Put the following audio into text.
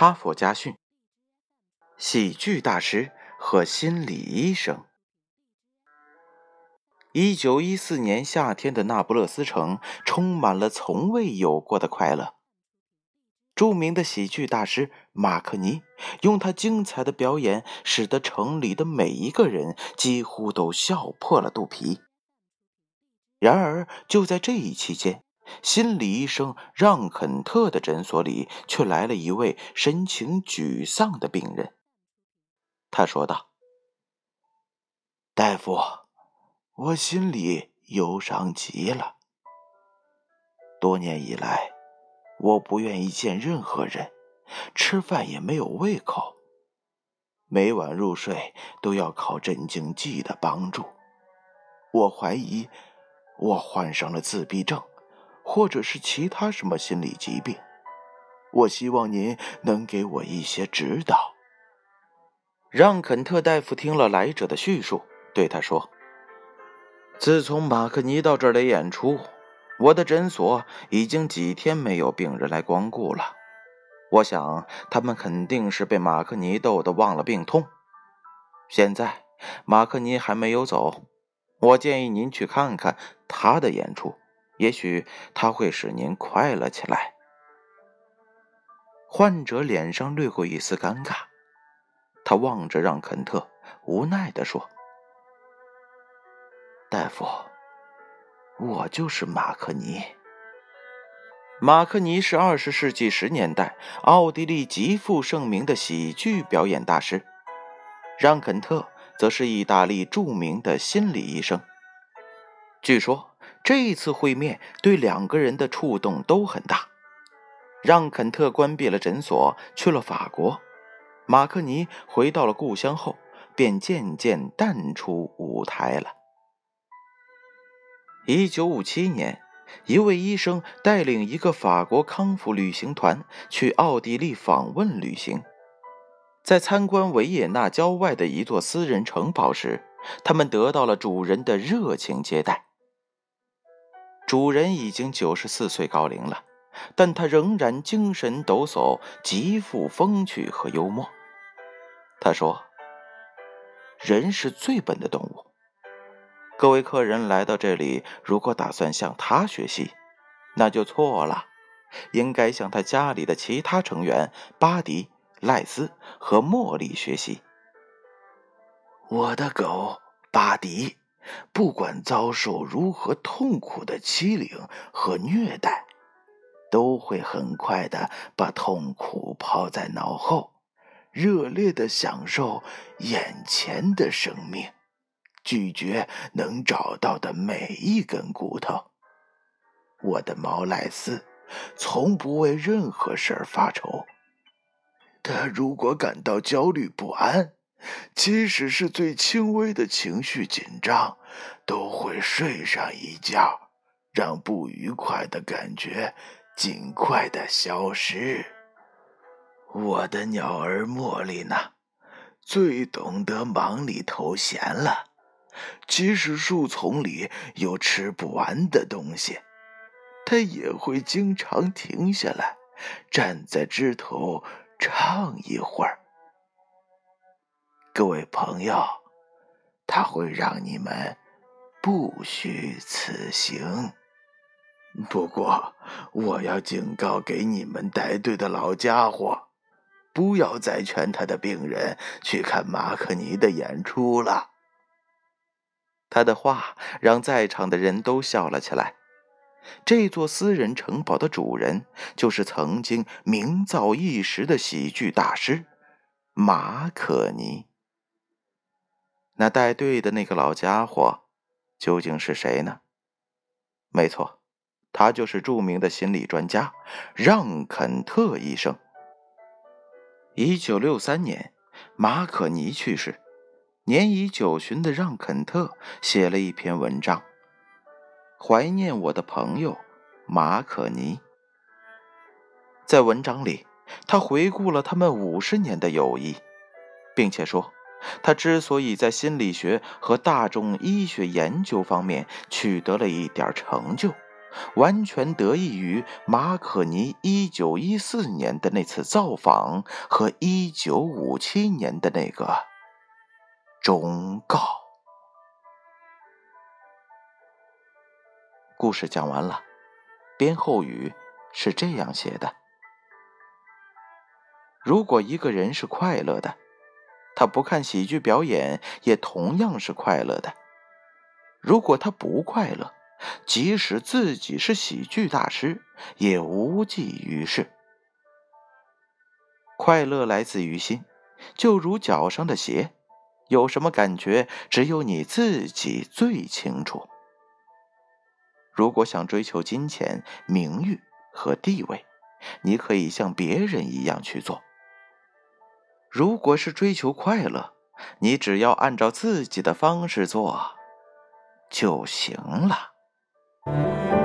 哈佛家训：喜剧大师和心理医生。一九一四年夏天的那不勒斯城充满了从未有过的快乐。著名的喜剧大师马克尼用他精彩的表演，使得城里的每一个人几乎都笑破了肚皮。然而，就在这一期间，心理医生让肯特的诊所里却来了一位神情沮丧的病人。他说道：“大夫，我心里忧伤极了。多年以来，我不愿意见任何人，吃饭也没有胃口，每晚入睡都要靠镇静剂的帮助。我怀疑我患上了自闭症。”或者是其他什么心理疾病，我希望您能给我一些指导。让肯特大夫听了来者的叙述，对他说：“自从马克尼到这儿来演出，我的诊所已经几天没有病人来光顾了。我想他们肯定是被马克尼逗得忘了病痛。现在马克尼还没有走，我建议您去看看他的演出。”也许他会使您快乐起来。患者脸上掠过一丝尴尬，他望着让肯特，无奈地说：“大夫，我就是马克尼。马克尼是二十世纪十年代奥地利极负盛名的喜剧表演大师，让肯特则是意大利著名的心理医生。据说。”这一次会面对两个人的触动都很大。让肯特关闭了诊所，去了法国。马克尼回到了故乡后，便渐渐淡出舞台了。一九五七年，一位医生带领一个法国康复旅行团去奥地利访问旅行，在参观维也纳郊外的一座私人城堡时，他们得到了主人的热情接待。主人已经九十四岁高龄了，但他仍然精神抖擞，极富风趣和幽默。他说：“人是最笨的动物。各位客人来到这里，如果打算向他学习，那就错了。应该向他家里的其他成员巴迪、赖斯和茉莉学习。我的狗巴迪。”不管遭受如何痛苦的欺凌和虐待，都会很快的把痛苦抛在脑后，热烈的享受眼前的生命，拒绝能找到的每一根骨头。我的毛赖斯从不为任何事儿发愁，他如果感到焦虑不安。即使是最轻微的情绪紧张，都会睡上一觉，让不愉快的感觉尽快的消失。我的鸟儿茉莉呢，最懂得忙里偷闲了。即使树丛里有吃不完的东西，它也会经常停下来，站在枝头唱一会儿。各位朋友，他会让你们不虚此行。不过，我要警告给你们带队的老家伙，不要再劝他的病人去看马克尼的演出了。他的话让在场的人都笑了起来。这座私人城堡的主人就是曾经名噪一时的喜剧大师马可尼。那带队的那个老家伙究竟是谁呢？没错，他就是著名的心理专家让肯特医生。一九六三年，马可尼去世，年已九旬的让肯特写了一篇文章，怀念我的朋友马可尼。在文章里，他回顾了他们五十年的友谊，并且说。他之所以在心理学和大众医学研究方面取得了一点成就，完全得益于马可尼1914年的那次造访和1957年的那个忠告。故事讲完了，编后语是这样写的：如果一个人是快乐的，他不看喜剧表演也同样是快乐的；如果他不快乐，即使自己是喜剧大师，也无济于事。快乐来自于心，就如脚上的鞋，有什么感觉，只有你自己最清楚。如果想追求金钱、名誉和地位，你可以像别人一样去做。如果是追求快乐你只要按照自己的方式做就行了。